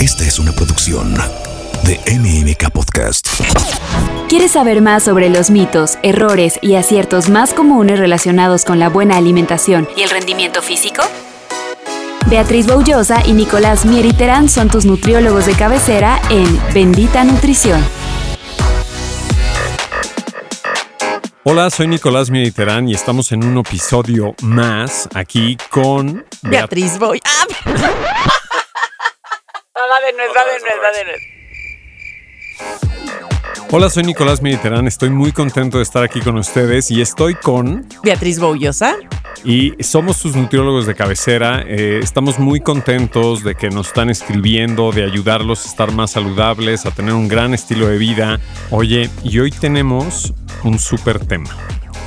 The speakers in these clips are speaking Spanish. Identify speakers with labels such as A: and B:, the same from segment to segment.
A: Esta es una producción de MMK Podcast.
B: ¿Quieres saber más sobre los mitos, errores y aciertos más comunes relacionados con la buena alimentación y el rendimiento físico? Beatriz Boullosa y Nicolás Mieriterán son tus nutriólogos de cabecera en Bendita Nutrición.
C: Hola, soy Nicolás Mieriterán y estamos en un episodio más aquí con
D: Beatriz Boy. Va de nuez, va de nuez, va de nuez.
C: Hola, soy Nicolás Mediterrán. Estoy muy contento de estar aquí con ustedes y estoy con
D: Beatriz Boullosa.
C: Y somos sus nutriólogos de cabecera. Eh, estamos muy contentos de que nos están escribiendo, de ayudarlos a estar más saludables, a tener un gran estilo de vida. Oye, y hoy tenemos un súper tema.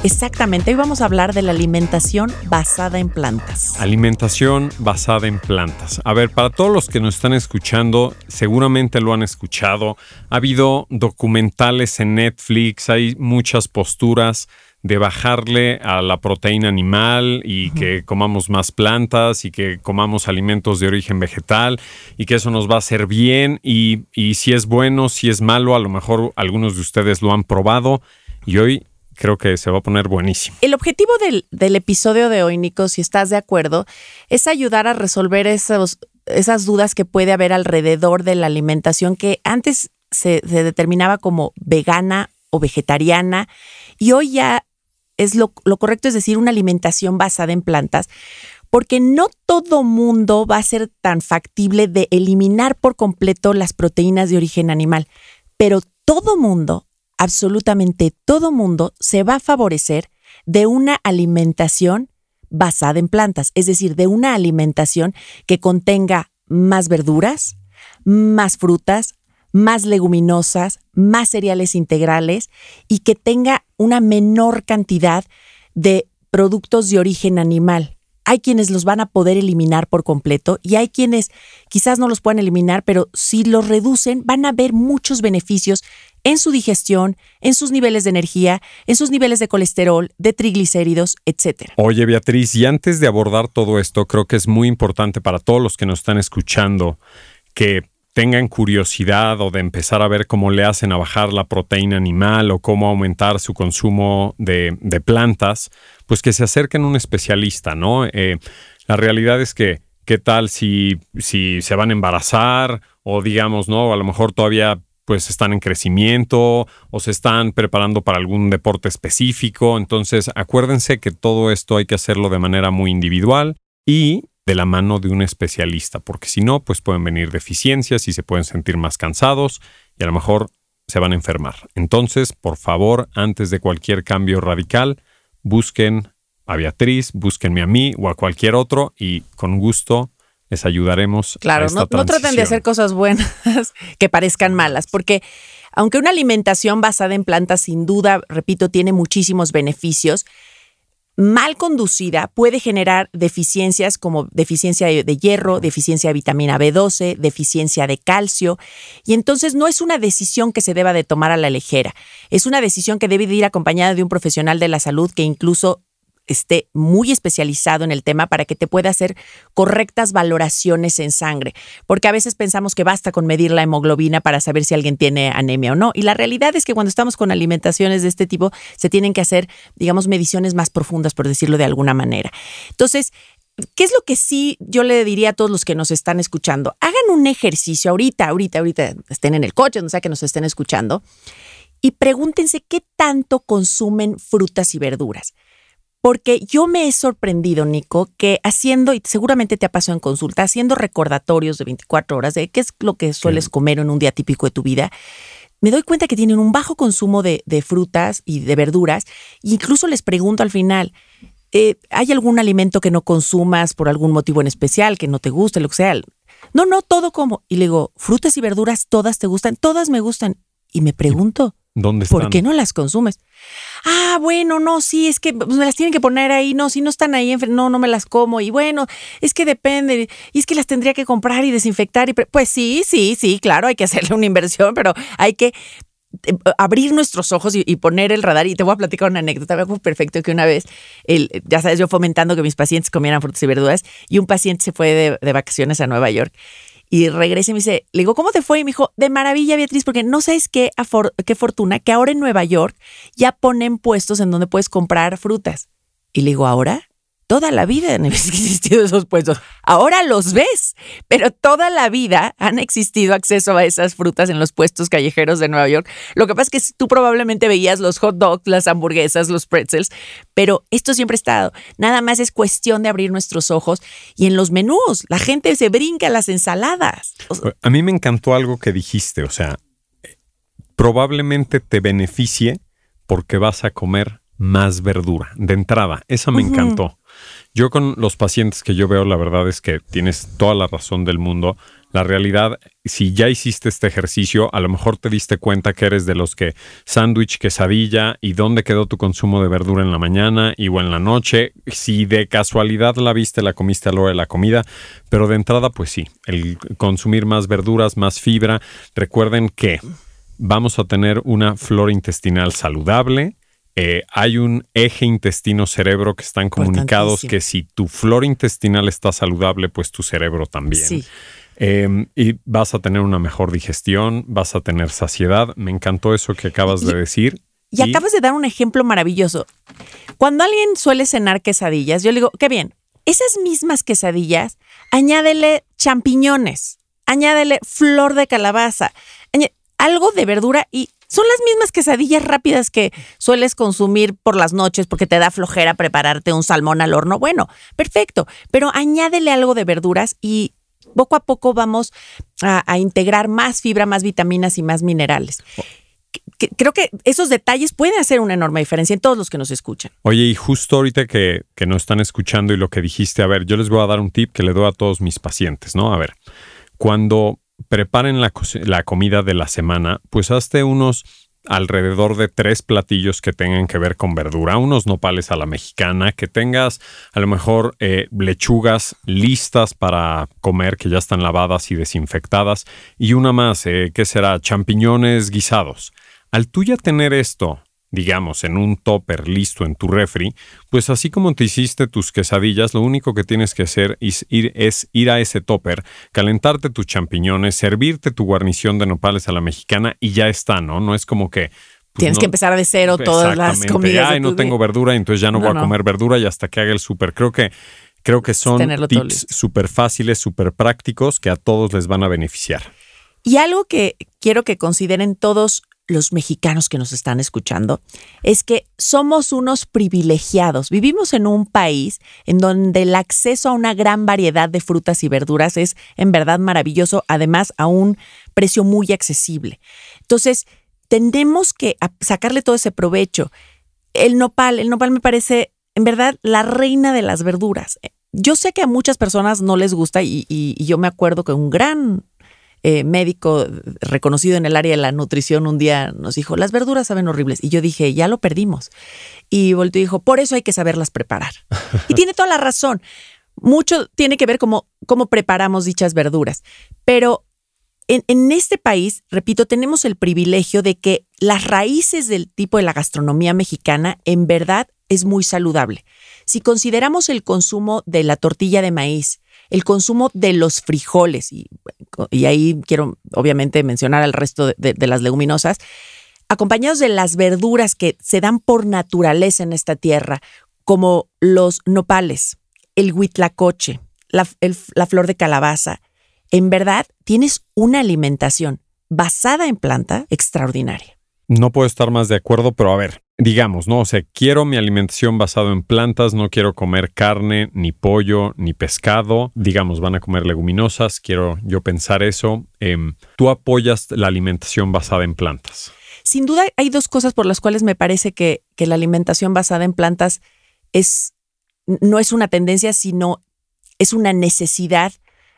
D: Exactamente, hoy vamos a hablar de la alimentación basada en plantas.
C: Alimentación basada en plantas. A ver, para todos los que nos están escuchando, seguramente lo han escuchado. Ha habido documentales en Netflix, hay muchas posturas de bajarle a la proteína animal y que comamos más plantas y que comamos alimentos de origen vegetal y que eso nos va a hacer bien y, y si es bueno, si es malo, a lo mejor algunos de ustedes lo han probado y hoy creo que se va a poner buenísimo.
D: El objetivo del, episodio de hoy, Nico, si estás de acuerdo, es ayudar a resolver esas dudas que puede haber alrededor de la alimentación que antes se, determinaba como vegana o vegetariana y hoy ya es lo, lo correcto, es decir, una alimentación basada en plantas, porque no todo mundo va a ser tan factible de eliminar por completo las proteínas de origen animal, pero todo mundo absolutamente todo mundo se va a favorecer de una alimentación basada en plantas, es decir, de una alimentación que contenga más verduras, más frutas, más leguminosas, más cereales integrales y que tenga una menor cantidad de productos de origen animal. Hay quienes los van a poder eliminar por completo y hay quienes quizás no los puedan eliminar, pero si los reducen van a ver muchos beneficios en su digestión, en sus niveles de energía, en sus niveles de colesterol, de triglicéridos, etc.
C: Oye, Beatriz, y antes de abordar todo esto, creo que es muy importante para todos los que nos están escuchando que tengan curiosidad o de empezar a ver cómo le hacen a bajar la proteína animal o cómo aumentar su consumo de, plantas, pues que se acerquen a un especialista, ¿no? Eh, la realidad es que, ¿qué tal si, si se van a embarazar o digamos, ¿no? A lo mejor todavía pues están en crecimiento o se están preparando para algún deporte específico. Entonces, acuérdense que todo esto hay que hacerlo de manera muy individual y de la mano de un especialista, porque si no, pues pueden venir deficiencias y se pueden sentir más cansados y a lo mejor se van a enfermar. Entonces, por favor, antes de cualquier cambio radical, busquen a Beatriz, búsquenme a mí o a cualquier otro y con gusto les ayudaremos.
D: Claro, no, no traten de hacer cosas buenas que parezcan malas, porque aunque una alimentación basada en plantas sin duda, repito, tiene muchísimos beneficios, mal conducida puede generar deficiencias como deficiencia de hierro, deficiencia de vitamina B12, deficiencia de calcio. Y entonces no es una decisión que se deba de tomar a la ligera. Es una decisión que debe de ir acompañada de un profesional de la salud que incluso esté muy especializado en el tema para que te pueda hacer correctas valoraciones en sangre, porque a veces pensamos que basta con medir la hemoglobina para saber si alguien tiene anemia o no, y la realidad es que cuando estamos con alimentaciones de este tipo se tienen que hacer, digamos, mediciones más profundas, por decirlo de alguna manera. Entonces, ¿Qué es lo que sí yo le diría a todos los que nos están escuchando? Hagan un ejercicio ahorita, ahorita, ahorita, estén en el coche, no sea que nos estén escuchando, y pregúntense qué tanto consumen frutas y verduras. Porque yo me he sorprendido, Nico, que haciendo, y seguramente te ha pasado en consulta, haciendo recordatorios de 24 horas de qué es lo que sueles comer en un día típico de tu vida, me doy cuenta que tienen un bajo consumo de, frutas y de verduras. incluso les pregunto al final, eh, ¿hay algún alimento que no consumas por algún motivo en especial, que no te guste, lo que sea? No, no, todo como. Y le digo, frutas y verduras, todas te gustan, todas me gustan. Y me pregunto,
C: ¿Dónde están?
D: ¿por qué no las consumes? ah, bueno, no, sí, es que pues, me las tienen que poner ahí, no, si no están ahí, no, no me las como, y bueno, es que depende, y es que las tendría que comprar y desinfectar, y pues sí, sí, sí, claro, hay que hacerle una inversión, pero hay que eh, abrir nuestros ojos y, poner el radar. Y te voy a platicar una anécdota. Me acuerdo perfecto que una vez, el, ya sabes, yo fomentando que mis pacientes comieran frutas y verduras, y un paciente se fue de, de vacaciones a Nueva York y regresa y me dice, le digo, ¿cómo te fue? Y me dijo, de maravilla, Beatriz, porque no sabes qué, qué fortuna que ahora en Nueva York ya ponen puestos en donde puedes comprar frutas. Y le digo, ¿ahora? Toda la vida han existido esos puestos. Ahora los ves, pero toda la vida han existido acceso a esas frutas en los puestos callejeros de Nueva York. Lo que pasa es que tú probablemente veías los hot dogs, las hamburguesas, los pretzels, pero esto siempre ha estado. Nada más es cuestión de abrir nuestros ojos y en los menús la gente se brinca las ensaladas.
C: A mí me encantó algo que dijiste, o sea, probablemente te beneficie porque vas a comer más verdura de entrada. Esa me encantó. Yo con los pacientes que yo veo, la verdad es que tienes toda la razón del mundo. La realidad, si ya hiciste este ejercicio, a lo mejor te diste cuenta que eres de los que sándwich, quesadilla y dónde quedó tu consumo de verdura en la mañana y o en la noche. Si de casualidad la viste, la comiste a la hora de la comida, pero de entrada, pues sí, el consumir más verduras, más fibra. Recuerden que vamos a tener una flora intestinal saludable eh, hay un eje intestino-cerebro que están comunicados que si tu flora intestinal está saludable, pues tu cerebro también. Sí. Em, y vas a tener una mejor digestión, vas a tener saciedad. Me encantó eso que acabas de decir.
D: Y, acabas de dar un ejemplo maravilloso. Cuando alguien suele cenar quesadillas, yo le digo, qué bien, esas mismas quesadillas, añádele champiñones, añádele flor de calabaza, algo de verdura y son las mismas quesadillas rápidas que sueles consumir por las noches porque te da flojera prepararte un salmón al horno. Bueno, perfecto, pero añádele algo de verduras y poco a poco vamos a, integrar más fibra, más vitaminas y más minerales. Creo que esos detalles pueden hacer una enorme diferencia en todos los que nos escuchan.
C: Oye, y justo ahorita que, que nos están escuchando y lo que dijiste, a ver, yo les voy a dar un tip que le doy a todos mis pacientes, ¿no? A ver, cuando preparen la, comida de la semana, pues hazte unos alrededor de tres platillos que tengan que ver con verdura, unos nopales a la mexicana, que tengas a lo mejor eh, lechugas listas para comer, que ya están lavadas y desinfectadas, y una más, eh, que será champiñones guisados. Al tú ya tener esto digamos, en un topper listo en tu refri, pues así como te hiciste tus quesadillas, lo único que tienes que hacer es ir, es ir a ese topper, calentarte tus champiñones, servirte tu guarnición de nopales a la mexicana y ya está, ¿no? No es como que...
D: Pues, tienes que empezar de cero todas las comidas.
C: Ay, no tengo verdura, entonces ya no, voy a comer verdura y hasta que haga el súper. Creo que creo que son tips súper fáciles, súper prácticos que a todos les van a beneficiar.
D: Y algo que quiero que consideren todos los mexicanos que nos están escuchando, es que somos unos privilegiados. Vivimos en un país en donde el acceso a una gran variedad de frutas y verduras es en verdad maravilloso, además a un precio muy accesible. Entonces, tenemos que sacarle todo ese provecho. El nopal, el nopal me parece en verdad la reina de las verduras. Yo sé que a muchas personas no les gusta y, y yo me acuerdo que un gran eh, médico reconocido en el área de la nutrición un día nos dijo, las verduras saben horribles. Y yo dije, ya lo perdimos. Y volteó y dijo, por eso hay que saberlas preparar. y tiene toda la razón. Mucho tiene que ver cómo, cómo preparamos dichas verduras. Pero en, en, este país, repito, tenemos el privilegio de que las raíces del tipo de la gastronomía mexicana en verdad es muy saludable. Si consideramos el consumo de la tortilla de maíz, el consumo de los frijoles, y, ahí quiero obviamente mencionar al resto de, las leguminosas, acompañados de las verduras que se dan por naturaleza en esta tierra, como los nopales, el huitlacoche, la, la flor de calabaza, en verdad tienes una alimentación basada en planta extraordinaria.
C: No puedo estar más de acuerdo, pero a ver, digamos, ¿no? O sea, quiero mi alimentación basado en plantas, no quiero comer carne, ni pollo, ni pescado. Digamos, van a comer leguminosas, quiero yo pensar eso. Em, ¿Tú apoyas la alimentación basada en plantas?
D: Sin duda hay dos cosas por las cuales me parece que, que la alimentación basada en plantas es, no es una tendencia, sino es una necesidad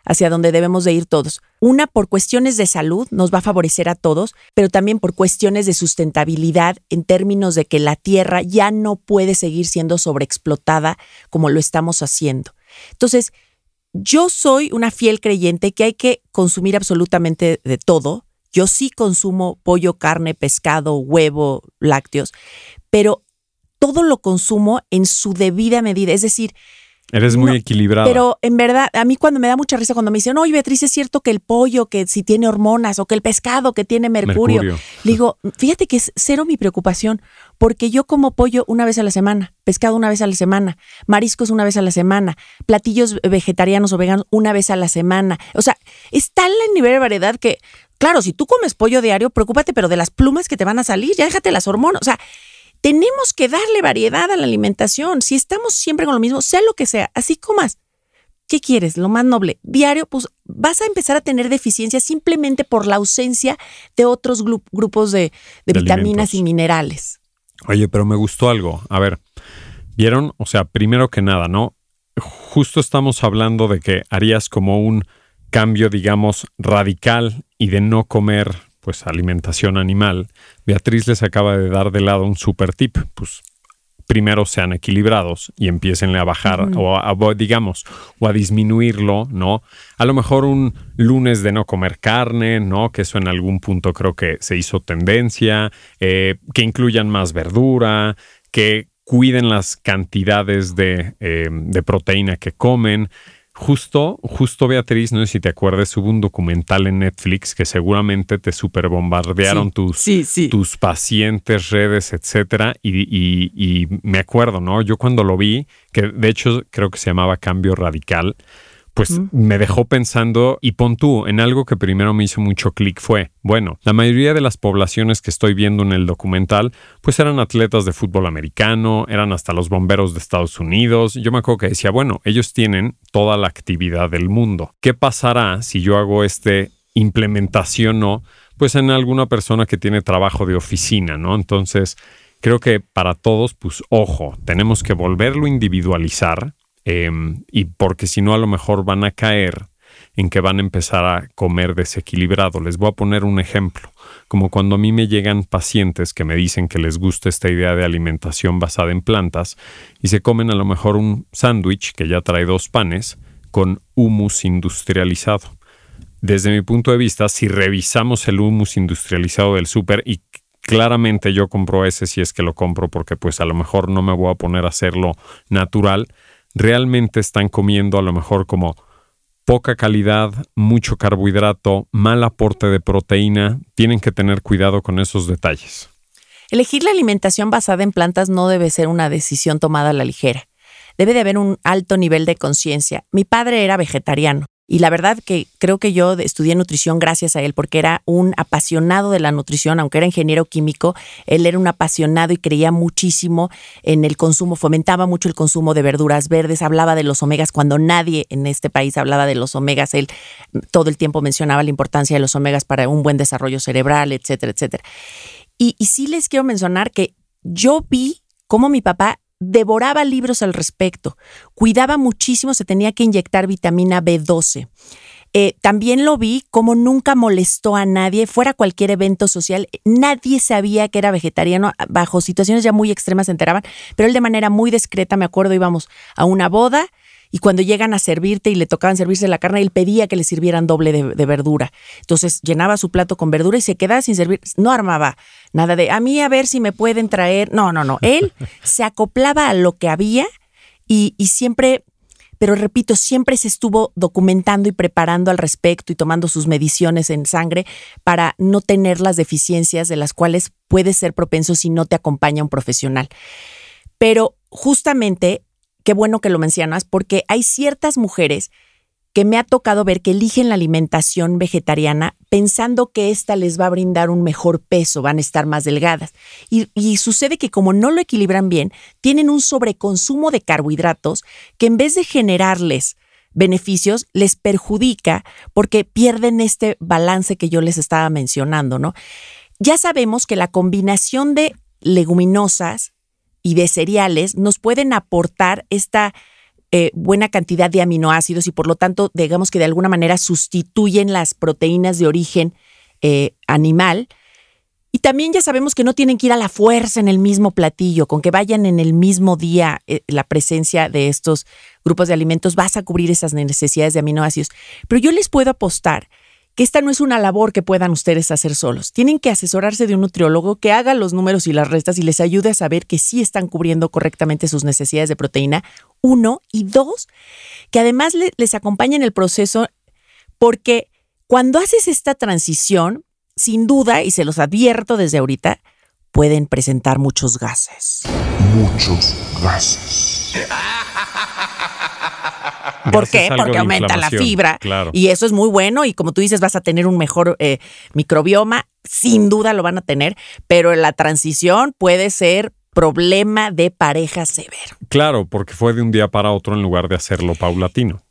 D: hacia donde debemos de ir todos. Una, por cuestiones de salud, nos va a favorecer a todos, pero también por cuestiones de sustentabilidad en términos de que la tierra ya no puede seguir siendo sobreexplotada como lo estamos haciendo. Entonces, yo soy una fiel creyente que hay que consumir absolutamente de todo. Yo sí consumo pollo, carne, pescado, huevo, lácteos, pero todo lo consumo en su debida medida. Es decir,
C: Eres muy equilibrada.
D: Pero en verdad, a mí cuando me da mucha risa cuando me dicen, oye Beatriz, es cierto que el pollo, que si tiene hormonas, o que el pescado, que tiene mercurio. Le digo, fíjate que es cero mi preocupación, porque yo como pollo una vez a la semana, pescado una vez a la semana, mariscos una vez a la semana, platillos vegetarianos o veganos una vez a la semana. O sea, es tal el nivel de variedad que, claro, si tú comes pollo diario, preocúpate, pero de las plumas que te van a salir, ya déjate las hormonas. O sea, tenemos que darle variedad a la alimentación. Si estamos siempre con lo mismo, sea lo que sea, así comas. ¿Qué quieres? Lo más noble. Diario, pues vas a empezar a tener deficiencias simplemente por la ausencia de otros grupos de, vitaminas y minerales.
C: Oye, pero me gustó algo. A ver, vieron, o sea, primero que nada, ¿no? Justo estamos hablando de que harías como un cambio, digamos, radical y de no comer pues alimentación animal, Beatriz les acaba de dar de lado un super tip, pues primero sean equilibrados y empiecen a bajar o a, digamos o a disminuirlo, ¿no? A lo mejor un lunes de no comer carne, ¿no? Que eso en algún punto creo que se hizo tendencia, eh, que incluyan más verdura, que cuiden las cantidades de, eh, de proteína que comen. Justo, justo Beatriz, no sé si te acuerdas, hubo un documental en Netflix que seguramente te super bombardearon tus, tus pacientes, redes, etcétera. Y, me acuerdo, ¿no? Yo cuando lo vi, que de hecho creo que se llamaba Cambio Radical, pues me dejó pensando y pon tú en algo que primero me hizo mucho clic fue, bueno, la mayoría de las poblaciones que estoy viendo en el documental, pues eran atletas de fútbol americano, eran hasta los bomberos de Estados Unidos. Yo me acuerdo que decía, bueno, ellos tienen toda la actividad del mundo. ¿Qué pasará si yo hago este implementación no? Pues en alguna persona que tiene trabajo de oficina, ¿no? Entonces, creo que para todos, pues ojo, tenemos que volverlo a individualizar Em, y porque si no a lo mejor van a caer en que van a empezar a comer desequilibrado. Les voy a poner un ejemplo, como cuando a mí me llegan pacientes que me dicen que les gusta esta idea de alimentación basada en plantas y se comen a lo mejor un sándwich que ya trae dos panes con humus industrializado. Desde mi punto de vista, si revisamos el humus industrializado del súper y claramente yo compro ese si es que lo compro porque pues a lo mejor no me voy a poner a hacerlo natural, realmente están comiendo a lo mejor como poca calidad, mucho carbohidrato, mal aporte de proteína. Tienen que tener cuidado con esos detalles.
D: Elegir la alimentación basada en plantas no debe ser una decisión tomada a la ligera. Debe de haber un alto nivel de conciencia. Mi padre era vegetariano y la verdad que creo que yo estudié nutrición gracias a él, porque era un apasionado de la nutrición, aunque era ingeniero químico, él era un apasionado y creía muchísimo en el consumo, fomentaba mucho el consumo de verduras verdes, hablaba de los omegas cuando nadie en este país hablaba de los omegas, él todo el tiempo mencionaba la importancia de los omegas para un buen desarrollo cerebral, etcétera, etcétera. Y, sí les quiero mencionar que yo vi cómo mi papá devoraba libros al respecto, cuidaba muchísimo, se tenía que inyectar vitamina B12. Eh, también lo vi como nunca molestó a nadie, fuera cualquier evento social, nadie sabía que era vegetariano, bajo situaciones ya muy extremas se enteraban, pero él de manera muy discreta, me acuerdo, íbamos a una boda y cuando llegan a servirte y le tocaban servirse la carne, él pedía que le sirvieran doble de, verdura. Entonces llenaba su plato con verdura y se quedaba sin servir. No armaba nada de a mí a ver si me pueden traer. No, no, no. Él se acoplaba a lo que había y, y siempre pero repito, siempre se estuvo documentando y preparando al respecto y tomando sus mediciones en sangre para no tener las deficiencias de las cuales puedes ser propenso si no te acompaña un profesional. Pero justamente qué bueno que lo mencionas, porque hay ciertas mujeres que me ha tocado ver que eligen la alimentación vegetariana pensando que ésta les va a brindar un mejor peso, van a estar más delgadas. Y, y, sucede que como no lo equilibran bien, tienen un sobreconsumo de carbohidratos que en vez de generarles beneficios, les perjudica porque pierden este balance que yo les estaba mencionando, ¿no? Ya sabemos que la combinación de leguminosas, y de cereales nos pueden aportar esta eh, buena cantidad de aminoácidos y por lo tanto, digamos que de alguna manera sustituyen las proteínas de origen eh, animal. Y también ya sabemos que no tienen que ir a la fuerza en el mismo platillo, con que vayan en el mismo día eh, la presencia de estos grupos de alimentos, vas a cubrir esas necesidades de aminoácidos. Pero yo les puedo apostar que esta no es una labor que puedan ustedes hacer solos. Tienen que asesorarse de un nutriólogo que haga los números y las restas y les ayude a saber que sí están cubriendo correctamente sus necesidades de proteína. Uno. Y dos, que además les acompañe en el proceso porque cuando haces esta transición, sin duda, y se los advierto desde ahorita, pueden presentar muchos gases.
A: Muchos gases.
D: ¿Por qué? Porque aumenta la fibra. Y eso es muy bueno. Y como tú dices, vas a tener un mejor eh, microbioma. Sin duda lo van a tener. Pero la transición puede ser problema de pareja severo.
C: Claro, porque fue de un día para otro en lugar de hacerlo paulatino.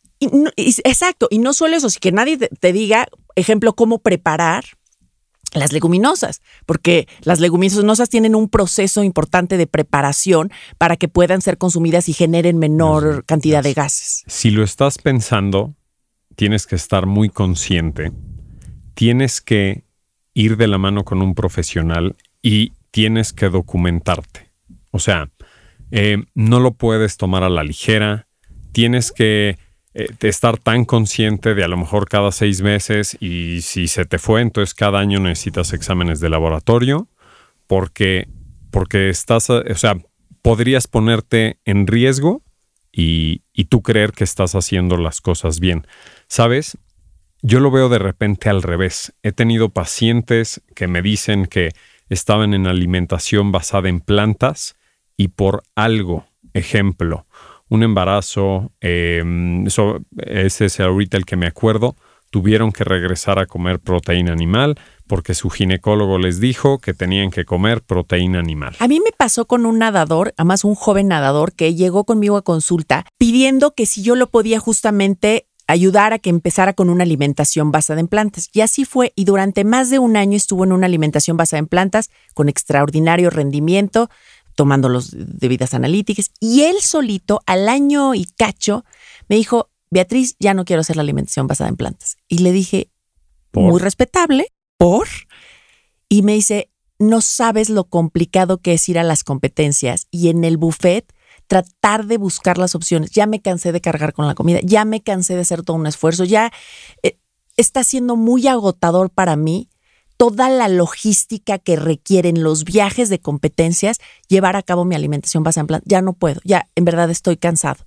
D: exacto. Y no solo eso, si que nadie te diga, ejemplo, cómo preparar las leguminosas, porque las leguminosas tienen un proceso importante de preparación para que puedan ser consumidas y generen menor cantidad de gases.
C: Si lo estás pensando, tienes que estar muy consciente, tienes que ir de la mano con un profesional y tienes que documentarte. O sea, eh, no lo puedes tomar a la ligera, tienes que eh, estar tan consciente de a lo mejor cada seis meses y si se te fue, entonces cada año necesitas exámenes de laboratorio porque, porque estás, o sea, podrías ponerte en riesgo y, y tú creer que estás haciendo las cosas bien. ¿Sabes? Yo lo veo de repente al revés. He tenido pacientes que me dicen que estaban en alimentación basada en plantas y por algo, ejemplo, un embarazo, em, ese es ahorita el que me acuerdo, tuvieron que regresar a comer proteína animal porque su ginecólogo les dijo que tenían que comer proteína animal.
D: A mí me pasó con un nadador, además un joven nadador que llegó conmigo a consulta pidiendo que si yo lo podía justamente ayudar a que empezara con una alimentación basada en plantas. Y así fue, y durante más de un año estuvo en una alimentación basada en plantas con extraordinario rendimiento, tomando las debidas analíticas. Y él solito, al año y cacho, me dijo, Beatriz, ya no quiero hacer la alimentación basada en plantas. Y le dije, muy respetable, ¿por? Y me dice, no sabes lo complicado que es ir a las competencias y en el buffet tratar de buscar las opciones. Ya me cansé de cargar con la comida, ya me cansé de hacer todo un esfuerzo, ya eh, está siendo muy agotador para mí toda la logística que requieren los viajes de competencias, llevar a cabo mi alimentación basada en plan, ya no puedo, ya en verdad estoy cansado.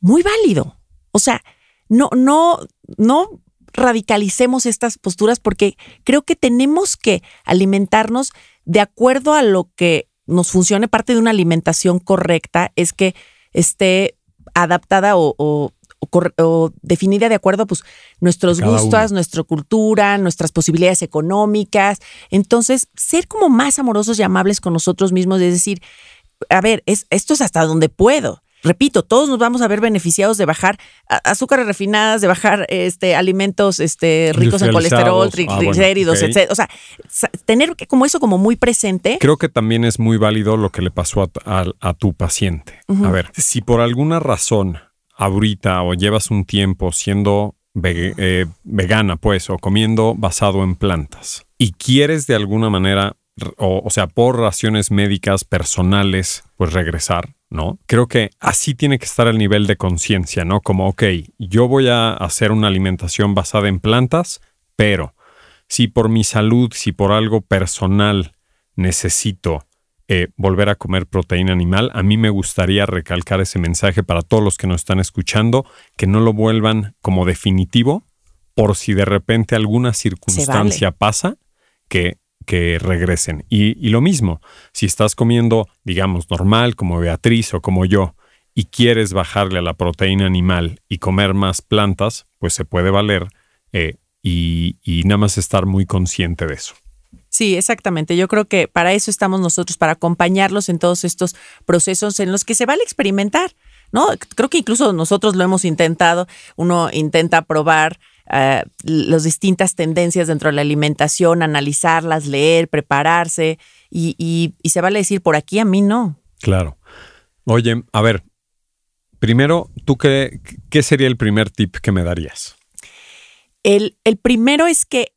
D: Muy válido. O sea, no, no, no radicalicemos estas posturas porque creo que tenemos que alimentarnos de acuerdo a lo que nos funcione. Parte de una alimentación correcta es que esté adaptada o o, definida de acuerdo a pues, nuestros gustos, nuestra cultura, nuestras posibilidades económicas. Entonces, ser como más amorosos y amables con nosotros mismos, es decir, a ver, es, esto es hasta donde puedo. Repito, todos nos vamos a ver beneficiados de bajar azúcares refinadas, de bajar este, alimentos este, ricos en colesterol, ah, triglicéridos, etc. O sea, tener como eso como muy presente.
C: Creo que también es muy válido lo que le pasó a, tu paciente. A ver, si por alguna razón ahorita o llevas un tiempo siendo eh, vegana, pues, o comiendo basado en plantas, y quieres de alguna manera, o, sea, por raciones médicas personales, pues regresar, ¿no? Creo que así tiene que estar el nivel de conciencia, ¿no? Como, ok, yo voy a hacer una alimentación basada en plantas, pero si por mi salud, si por algo personal necesito eh, volver a comer proteína animal. A mí me gustaría recalcar ese mensaje para todos los que nos están escuchando, que no lo vuelvan como definitivo por si de repente alguna circunstancia pasa, que, que regresen. Y, y lo mismo, si estás comiendo, digamos, normal, como Beatriz o como yo, y quieres bajarle a la proteína animal y comer más plantas, pues se puede valer eh, y, y nada más estar muy consciente de eso.
D: Sí, exactamente. Yo creo que para eso estamos nosotros, para acompañarlos en todos estos procesos en los que se vale experimentar. ¿no? Creo que incluso nosotros lo hemos intentado. Uno intenta probar eh, las distintas tendencias dentro de la alimentación, analizarlas, leer, prepararse y, se vale decir, por aquí a mí no.
C: Claro. Oye, a ver, primero, ¿tú qué, qué sería el primer tip que me darías?
D: El, el primero es que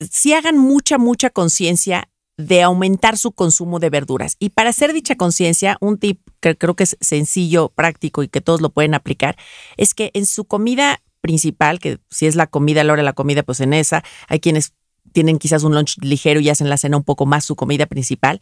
D: si hagan mucha, mucha conciencia de aumentar su consumo de verduras. Y para hacer dicha conciencia, un tip que creo que es sencillo, práctico y que todos lo pueden aplicar, es que en su comida principal, que si es la comida, a la hora de la comida, pues en esa. Hay quienes tienen quizás un lunch ligero y hacen la cena un poco más su comida principal.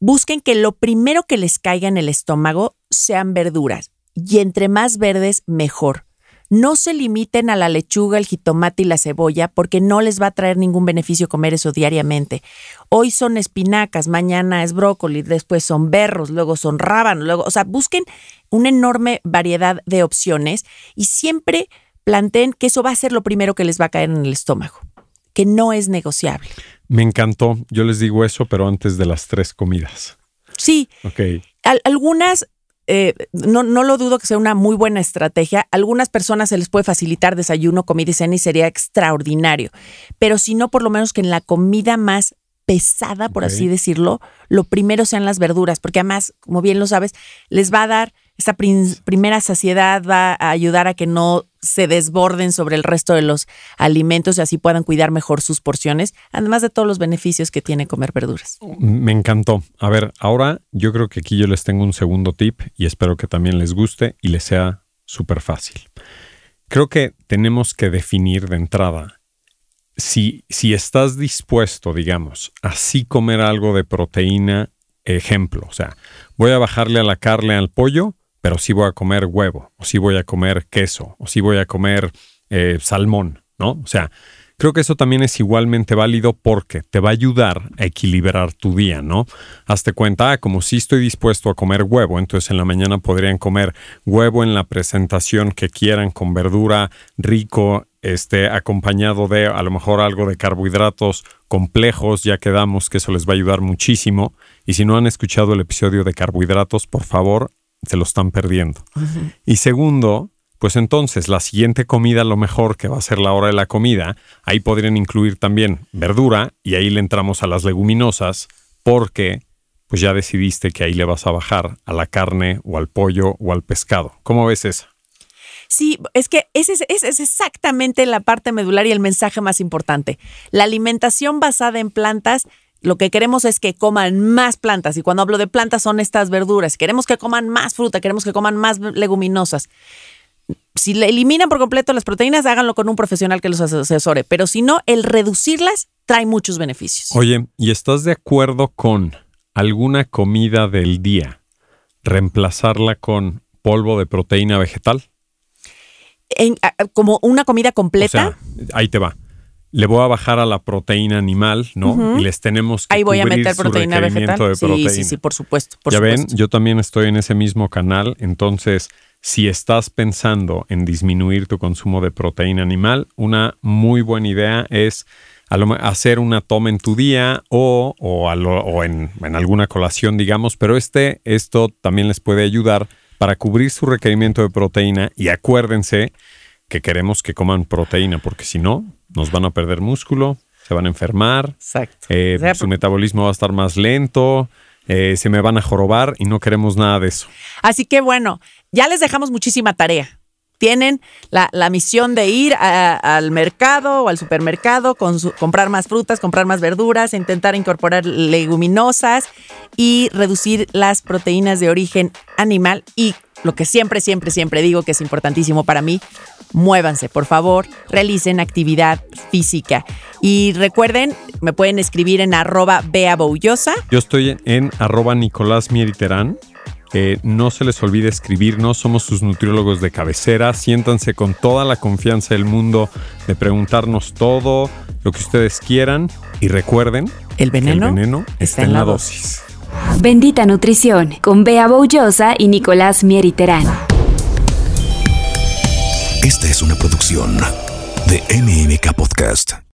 D: Busquen que lo primero que les caiga en el estómago sean verduras y entre más verdes, mejor. No se limiten a la lechuga, el jitomate y la cebolla porque no les va a traer ningún beneficio comer eso diariamente. Hoy son espinacas, mañana es brócoli, después son berros, luego son rábanos, luego, o sea, busquen una enorme variedad de opciones y siempre planteen que eso va a ser lo primero que les va a caer en el estómago, que no es negociable.
C: Me encantó. Yo les digo eso, pero antes de las tres comidas.
D: Sí.
C: Ok.
D: algunas eh, no, no lo dudo que sea una muy buena estrategia. algunas personas se les puede facilitar desayuno, comida y cena y sería extraordinario. Pero si no, por lo menos que en la comida más pesada, por así decirlo, lo primero sean las verduras, porque además, como bien lo sabes, les va a dar esta primera saciedad, va a ayudar a que no se desborden sobre el resto de los alimentos y así puedan cuidar mejor sus porciones, además de todos los beneficios que tiene comer verduras.
C: Me encantó. A ver, ahora yo creo que aquí yo les tengo un segundo tip y espero que también les guste y les sea súper fácil. Creo que tenemos que definir de entrada si, si estás dispuesto, digamos, a sí comer algo de proteína, ejemplo, o sea, voy a bajarle a la carne al pollo, pero sí voy a comer huevo, o sí voy a comer queso, o sí voy a comer eh, salmón, ¿no? O sea, creo que eso también es igualmente válido porque te va a ayudar a equilibrar tu día, ¿no? Hazte cuenta, ah, como si estoy dispuesto a comer huevo, entonces en la mañana podrían comer huevo en la presentación que quieran con verdura rico, este, acompañado de a lo mejor algo de carbohidratos complejos, ya quedamos que eso les va a ayudar muchísimo. Y si no han escuchado el episodio de carbohidratos, por favor, se lo están perdiendo. Y segundo, pues entonces la siguiente comida, lo mejor que va a ser la hora de la comida, ahí podrían incluir también verdura y ahí le entramos a las leguminosas porque pues ya decidiste que ahí le vas a bajar a la carne o al pollo o al pescado. ¿Cómo ves eso?
D: Sí, es que esa es, es, exactamente la parte medular y el mensaje más importante. La alimentación basada en plantas lo que queremos es que coman más plantas. Y cuando hablo de plantas son estas verduras. Queremos que coman más fruta, queremos que coman más leguminosas. Si le eliminan por completo las proteínas, háganlo con un profesional que los asesore. Pero si no, el reducirlas trae muchos beneficios.
C: Oye, ¿y estás de acuerdo con alguna comida del día reemplazarla con polvo de proteína vegetal?
D: como una comida completa.
C: ahí te va le voy a bajar a la proteína animal, ¿no? Y les tenemos que
D: Ahí voy a meter proteína vegetal. sí, sí, sí, por supuesto.
C: ya ven, yo también estoy en ese mismo canal, entonces si estás pensando en disminuir tu consumo de proteína animal, una muy buena idea es hacer una toma en tu día o, o, en, en, alguna colación, digamos, pero este, esto también les puede ayudar para cubrir su requerimiento de proteína y acuérdense que queremos que coman proteína, porque si no, nos van a perder músculo, se van a enfermar,
D: Exacto.
C: Eh, su metabolismo va a estar más lento, eh, se me van a jorobar y no queremos nada de eso.
D: Así que bueno, ya les dejamos muchísima tarea. Tienen la, misión de ir al mercado o al supermercado, comprar más frutas, comprar más verduras, intentar incorporar leguminosas y reducir las proteínas de origen animal y lo que siempre, siempre, siempre digo que es importantísimo para mí, muévanse, por favor, realicen actividad física. Y recuerden, me pueden escribir en arroba beaboullosa.
C: Yo estoy en arroba Nicolás Mieriterán. no se les olvide escribirnos, somos sus nutriólogos de cabecera. Siéntanse con toda la confianza del mundo de preguntarnos todo lo que ustedes quieran. Y recuerden,
D: el veneno,
C: el veneno está, en la dosis.
B: Bendita Nutrición con Bea Boullosa y Nicolás Mieriterán.
A: Esta es una producción de MMK Podcast.